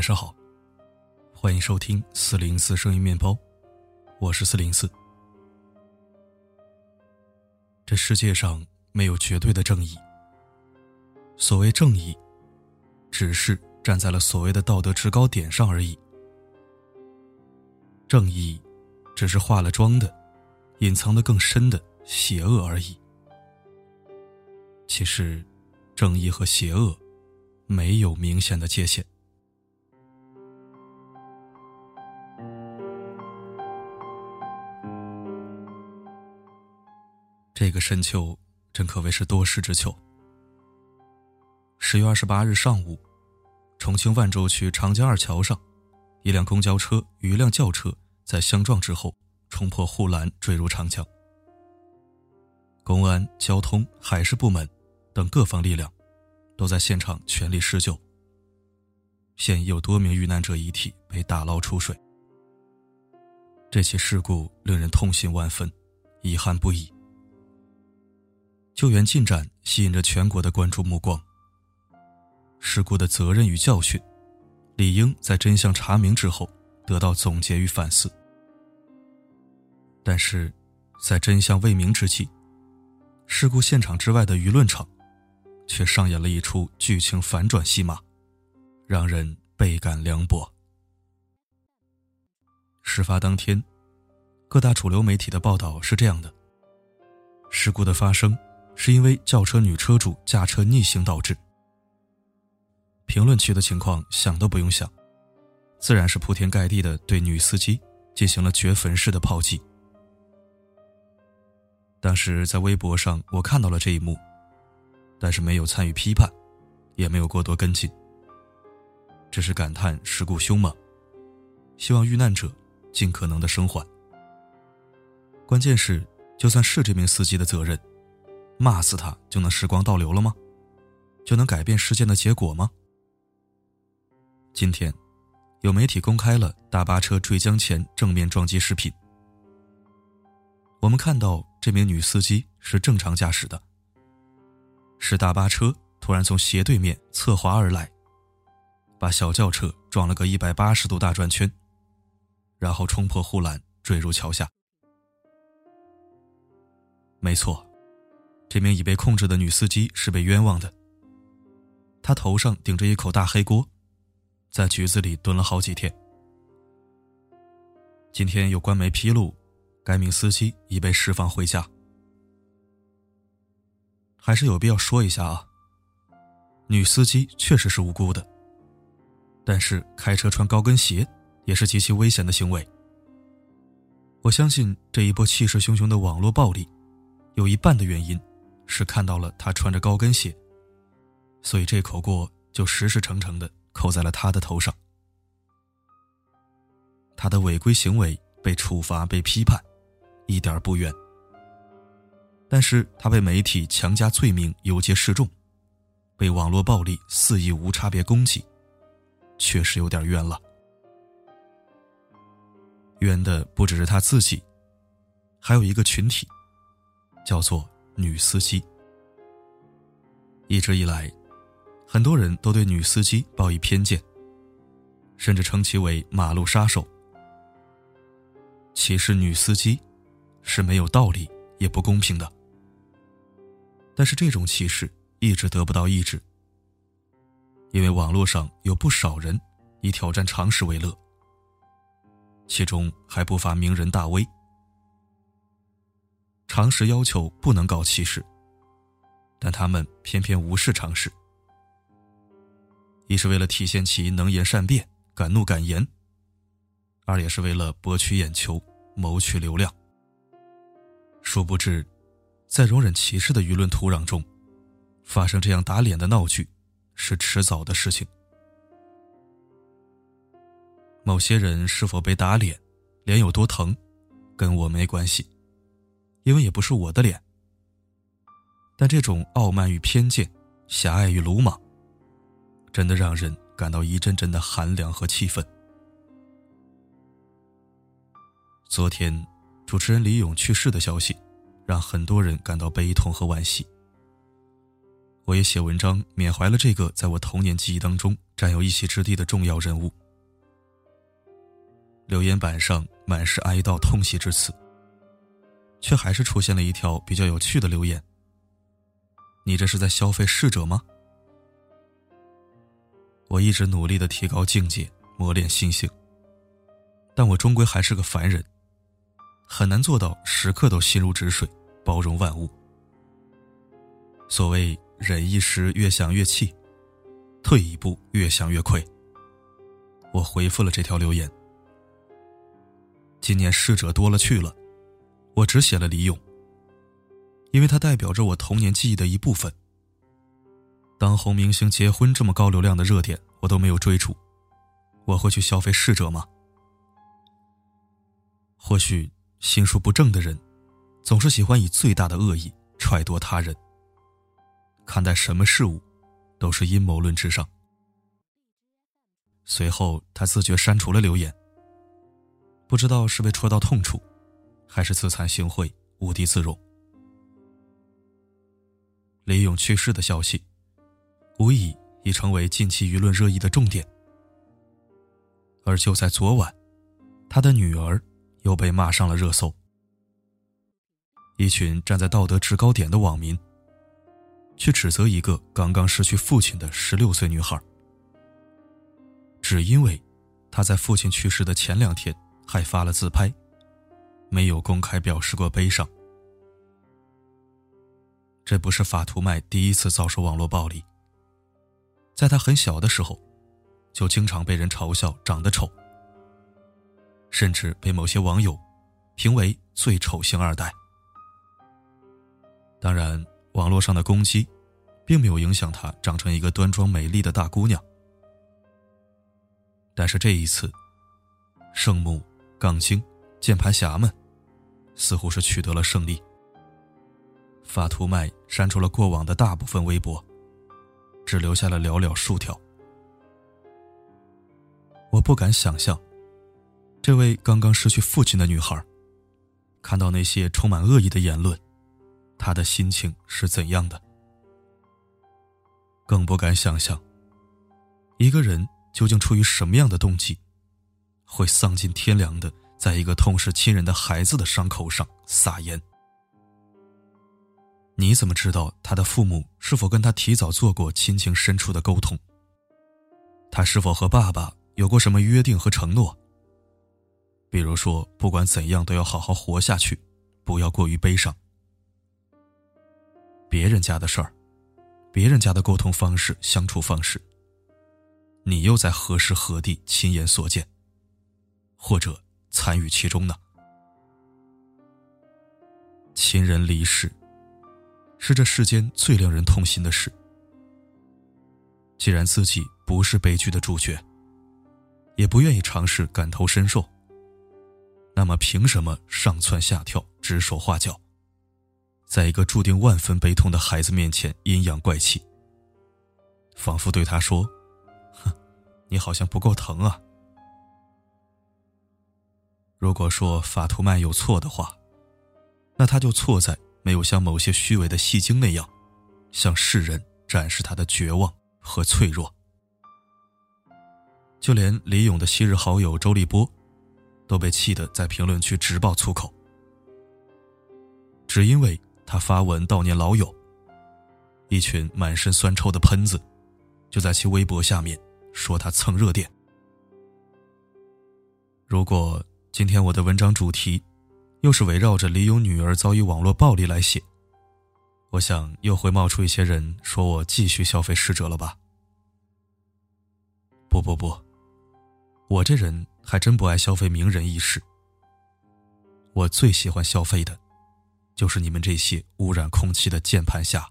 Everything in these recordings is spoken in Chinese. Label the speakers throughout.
Speaker 1: 晚上好，欢迎收听四零四声音面包，我是四零四。这世界上没有绝对的正义，所谓正义，只是站在了所谓的道德制高点上而已。正义，只是化了妆的、隐藏的更深的邪恶而已。其实，正义和邪恶没有明显的界限。这个深秋，真可谓是多事之秋。十月二十八日上午，重庆万州区长江二桥上，一辆公交车与一辆轿车在相撞之后，冲破护栏坠入长江。公安、交通、海事部门等各方力量都在现场全力施救。现已有多名遇难者遗体被打捞出水。这起事故令人痛心万分，遗憾不已。救援进展吸引着全国的关注目光。事故的责任与教训，理应在真相查明之后得到总结与反思。但是，在真相未明之际，事故现场之外的舆论场，却上演了一出剧情反转戏码，让人倍感凉薄。事发当天，各大主流媒体的报道是这样的：事故的发生。是因为轿车女车主驾车逆行导致。评论区的情况想都不用想，自然是铺天盖地的对女司机进行了掘坟式的炮击。当时在微博上我看到了这一幕，但是没有参与批判，也没有过多跟进，只是感叹事故凶猛，希望遇难者尽可能的生还。关键是，就算是这名司机的责任。骂死他就能时光倒流了吗？就能改变事件的结果吗？今天，有媒体公开了大巴车坠江前正面撞击视频。我们看到这名女司机是正常驾驶的，是大巴车突然从斜对面侧滑而来，把小轿车撞了个一百八十度大转圈，然后冲破护栏坠入桥下。没错。这名已被控制的女司机是被冤枉的。她头上顶着一口大黑锅，在局子里蹲了好几天。今天有官媒披露，该名司机已被释放回家。还是有必要说一下啊，女司机确实是无辜的，但是开车穿高跟鞋也是极其危险的行为。我相信这一波气势汹汹的网络暴力，有一半的原因。是看到了他穿着高跟鞋，所以这口锅就实实诚诚的扣在了他的头上。他的违规行为被处罚、被批判，一点不冤。但是他被媒体强加罪名、游街示众，被网络暴力肆意无差别攻击，确实有点冤了。冤的不只是他自己，还有一个群体，叫做。女司机，一直以来，很多人都对女司机抱以偏见，甚至称其为“马路杀手”。歧视女司机是没有道理也不公平的。但是这种歧视一直得不到抑制，因为网络上有不少人以挑战常识为乐，其中还不乏名人大 V。常识要求不能搞歧视，但他们偏偏无视常识。一是为了体现其能言善辩、敢怒敢言；二也是为了博取眼球、谋取流量。殊不知，在容忍歧视的舆论土壤中，发生这样打脸的闹剧，是迟早的事情。某些人是否被打脸，脸有多疼，跟我没关系。因为也不是我的脸，但这种傲慢与偏见、狭隘与鲁莽，真的让人感到一阵阵的寒凉和气愤。昨天，主持人李咏去世的消息，让很多人感到悲痛和惋惜。我也写文章缅怀了这个在我童年记忆当中占有一席之地的重要人物。留言板上满是哀悼痛惜之词，却还是出现了一条比较有趣的留言：“你这是在消费逝者吗？”我一直努力的提高境界，磨练心性，但我终归还是个凡人，很难做到时刻都心如止水，包容万物。所谓忍一时，越想越气；退一步，越想越亏。我回复了这条留言。今年逝者多了去了，我只写了李咏，因为他代表着我童年记忆的一部分。当红明星结婚这么高流量的热点，我都没有追逐，我会去消费逝者吗？或许心术不正的人，总是喜欢以最大的恶意揣度他人，看待什么事物，都是阴谋论至上。随后，他自觉删除了留言，不知道是被戳到痛处，还是自惭形秽、无地自容。李勇去世的消息。无疑已成为近期舆论热议的重点，而就在昨晚，他的女儿又被骂上了热搜。一群站在道德制高点的网民，去指责一个刚刚失去父亲的十六岁女孩，只因为她在父亲去世的前两天还发了自拍，没有公开表示过悲伤。这不是法图麦第一次遭受网络暴力。在他很小的时候，就经常被人嘲笑长得丑，甚至被某些网友评为最丑星二代。当然，网络上的攻击，并没有影响她长成一个端庄美丽的大姑娘。但是这一次，圣母、杠精、键盘侠们，似乎是取得了胜利。法图麦删除了过往的大部分微博。只留下了寥寥数条。我不敢想象，这位刚刚失去父亲的女孩，看到那些充满恶意的言论，她的心情是怎样的。更不敢想象，一个人究竟出于什么样的动机，会丧尽天良的在一个痛失亲人的孩子的伤口上撒盐。你怎么知道他的父母是否跟他提早做过亲情深处的沟通？他是否和爸爸有过什么约定和承诺？比如说，不管怎样都要好好活下去，不要过于悲伤。别人家的事儿，别人家的沟通方式、相处方式，你又在何时何地亲眼所见，或者参与其中呢？亲人离世。是这世间最令人痛心的事。既然自己不是悲剧的主角，也不愿意尝试感同身受，那么凭什么上蹿下跳、指手画脚，在一个注定万分悲痛的孩子面前阴阳怪气？仿佛对他说：“哼，你好像不够疼啊。”如果说法图曼有错的话，那他就错在。没有像某些虚伪的戏精那样，向世人展示他的绝望和脆弱。就连李勇的昔日好友周立波，都被气得在评论区直爆粗口。只因为他发文悼念老友，一群满身酸臭的喷子，就在其微博下面说他蹭热点。如果今天我的文章主题，又是围绕着李勇女儿遭遇网络暴力来写，我想又会冒出一些人说我继续消费逝者了吧？不不不，我这人还真不爱消费名人轶事。我最喜欢消费的，就是你们这些污染空气的键盘侠。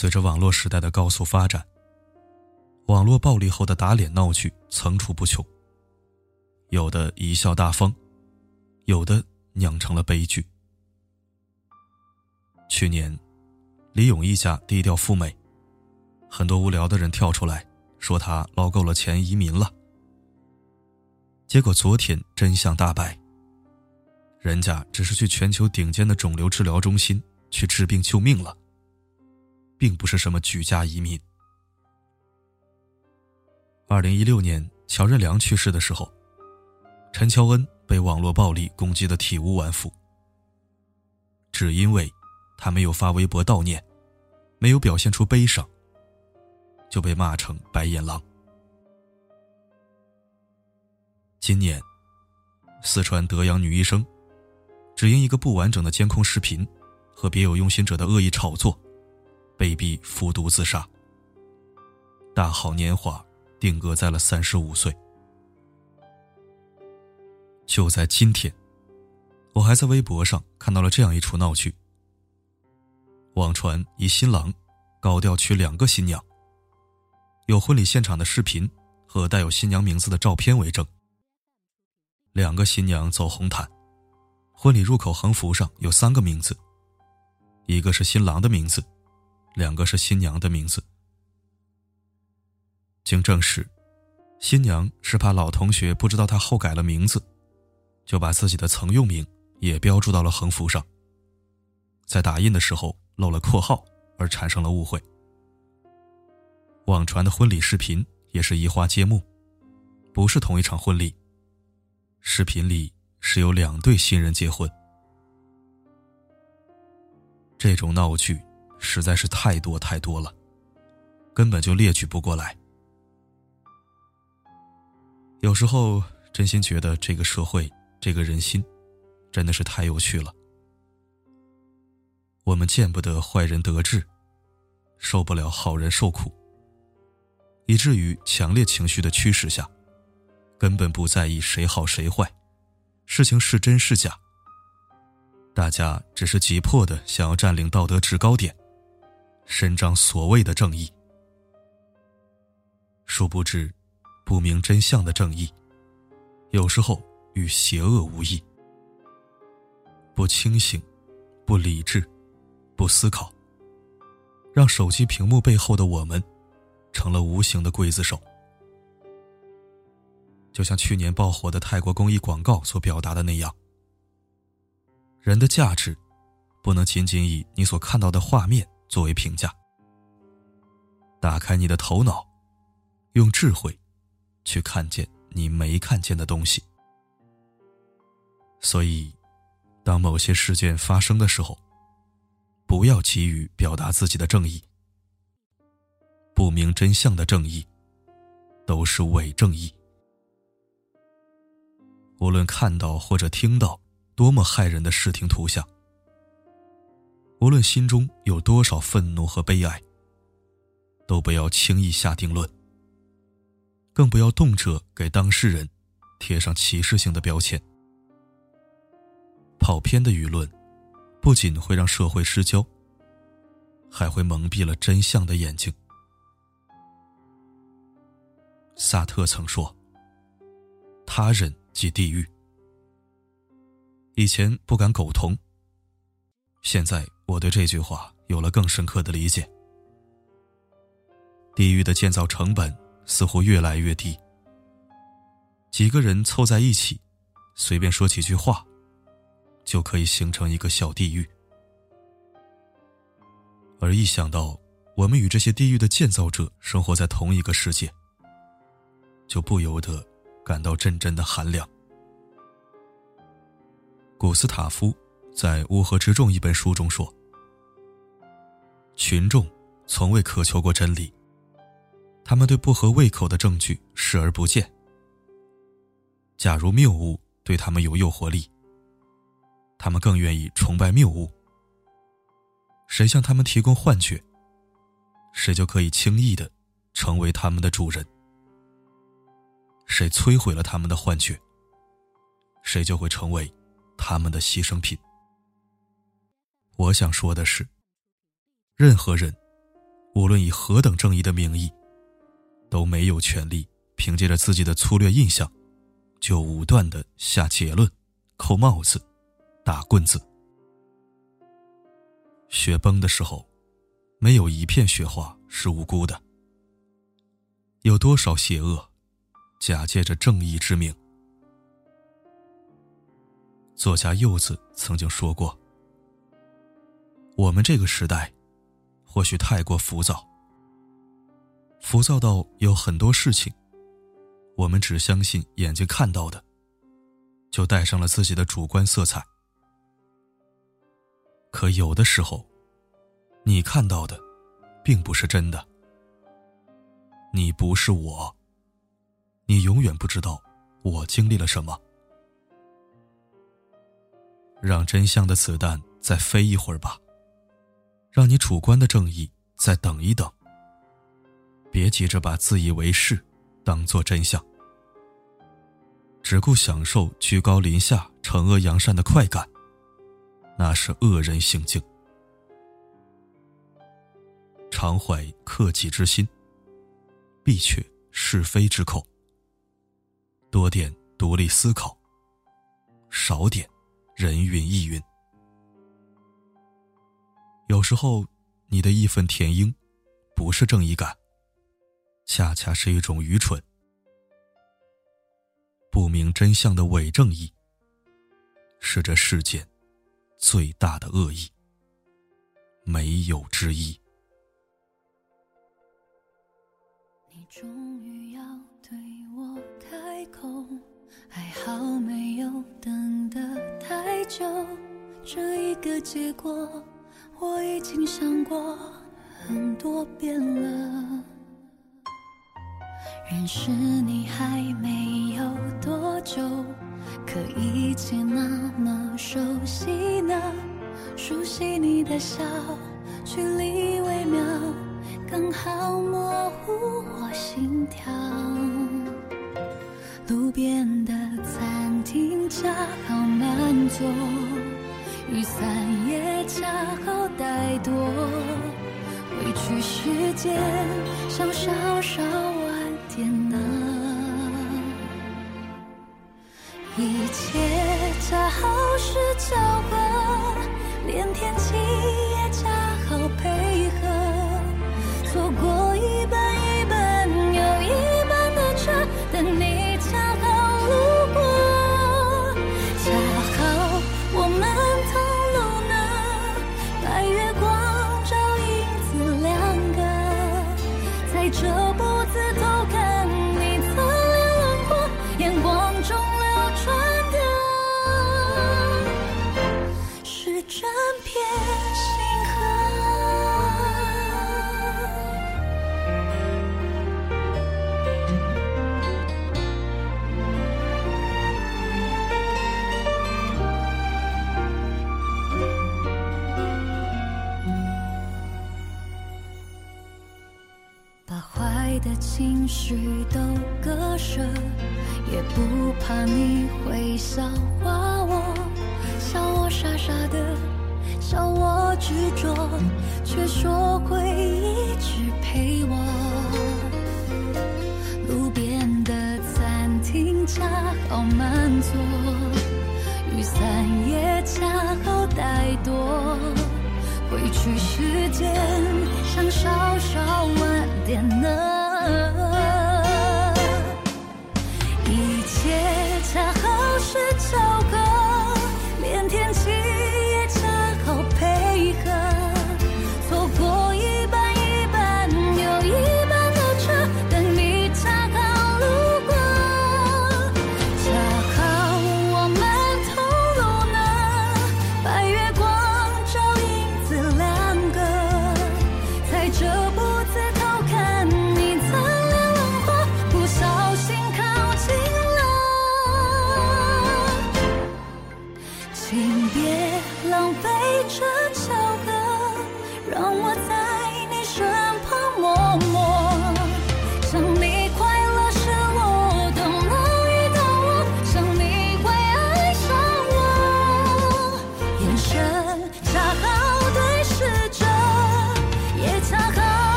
Speaker 1: 随着网络时代的高速发展，网络暴力后的打脸闹剧层出不穷。有的贻笑大方，有的酿成了悲剧。去年，李勇一家低调赴美，很多无聊的人跳出来说他捞够了钱移民了。结果昨天真相大白，人家只是去全球顶尖的肿瘤治疗中心去治病救命了，并不是什么举家移民。二零一六年，乔任梁去世的时候，陈乔恩被网络暴力攻击的体无完肤，只因为他没有发微博悼念，没有表现出悲伤，就被骂成白眼狼。今年，四川德阳女医生，只因一个不完整的监控视频和别有用心者的恶意炒作，被逼服毒自杀。大好年华定格在了三十五岁。就在今天，我还在微博上看到了这样一出闹剧：网传一新郎高调娶两个新娘，有婚礼现场的视频和带有新娘名字的照片为证。两个新娘走红毯，婚礼入口横幅上有三个名字，一个是新郎的名字，两个是新娘的名字。经证实，新娘是怕老同学不知道她后改了名字，就把自己的曾用名也标注到了横幅上，在打印的时候漏了括号，而产生了误会。网传的婚礼视频也是移花接木，不是同一场婚礼。视频里是有两对新人结婚，这种闹剧实在是太多太多了，根本就列举不过来。有时候真心觉得这个社会、这个人心，真的是太有趣了。我们见不得坏人得志，受不了好人受苦，以至于强烈情绪的驱使下。根本不在意谁好谁坏，事情是真是假。大家只是急迫的想要占领道德制高点，伸张所谓的正义。殊不知，不明真相的正义，有时候与邪恶无异。不清醒，不理智，不思考，让手机屏幕背后的我们，成了无形的刽子手。就像去年爆火的泰国公益广告所表达的那样，人的价值不能仅仅以你所看到的画面作为评价。打开你的头脑，用智慧去看见你没看见的东西。所以，当某些事件发生的时候，不要急于表达自己的正义。不明真相的正义，都是伪正义。无论看到或者听到多么骇人的视听图像，无论心中有多少愤怒和悲哀，都不要轻易下定论，更不要动辄给当事人贴上歧视性的标签。跑偏的舆论不仅会让社会失焦，还会蒙蔽了真相的眼睛。萨特曾说：“他人。”即地狱。以前不敢苟同，现在我对这句话有了更深刻的理解。地狱的建造成本似乎越来越低，几个人凑在一起，随便说几句话，就可以形成一个小地狱。而一想到我们与这些地狱的建造者生活在同一个世界，就不由得。感到阵阵的寒凉。古斯塔夫在《乌合之众》一本书中说：“群众从未渴求过真理，他们对不合胃口的证据视而不见。假如谬误对他们有诱惑力，他们更愿意崇拜谬误。谁向他们提供幻觉，谁就可以轻易的成为他们的主人。”谁摧毁了他们的幻觉，谁就会成为他们的牺牲品。我想说的是，任何人，无论以何等正义的名义，都没有权利凭借着自己的粗略印象，就武断的下结论、扣帽子、打棍子。雪崩的时候，没有一片雪花是无辜的。有多少邪恶？假借着正义之名，作家柚子曾经说过：“我们这个时代，或许太过浮躁，浮躁到有很多事情，我们只相信眼睛看到的，就带上了自己的主观色彩。可有的时候，你看到的，并不是真的。你不是我，你永远不知道我经历了什么。”让真相的子弹再飞一会儿吧，让你主观的正义再等一等。别急着把自以为是当做真相，只顾享受居高临下、惩恶扬善的快感，那是恶人行径。常怀克己之心，必却是非之口。多点独立思考，少点。人云亦云，有时候你的义愤填膺，不是正义感，恰恰是一种愚蠢。不明真相的伪正义，是这世间最大的恶意，没有之一。
Speaker 2: 你终于要对我开口，还好没有等得太久。这一个结果，我已经想过很多遍了。认识你还没有多久，可一切那么熟悉呢。熟悉你的笑，距离微妙，刚好模糊我心跳。路边的餐厅恰好满座，雨伞也恰好带多。回去时间想稍稍晚点呢，一切恰好是巧合，连天气说会一直陪我。路边的餐厅恰好满座，雨伞也恰好带多，回去时间想稍稍晚点呢。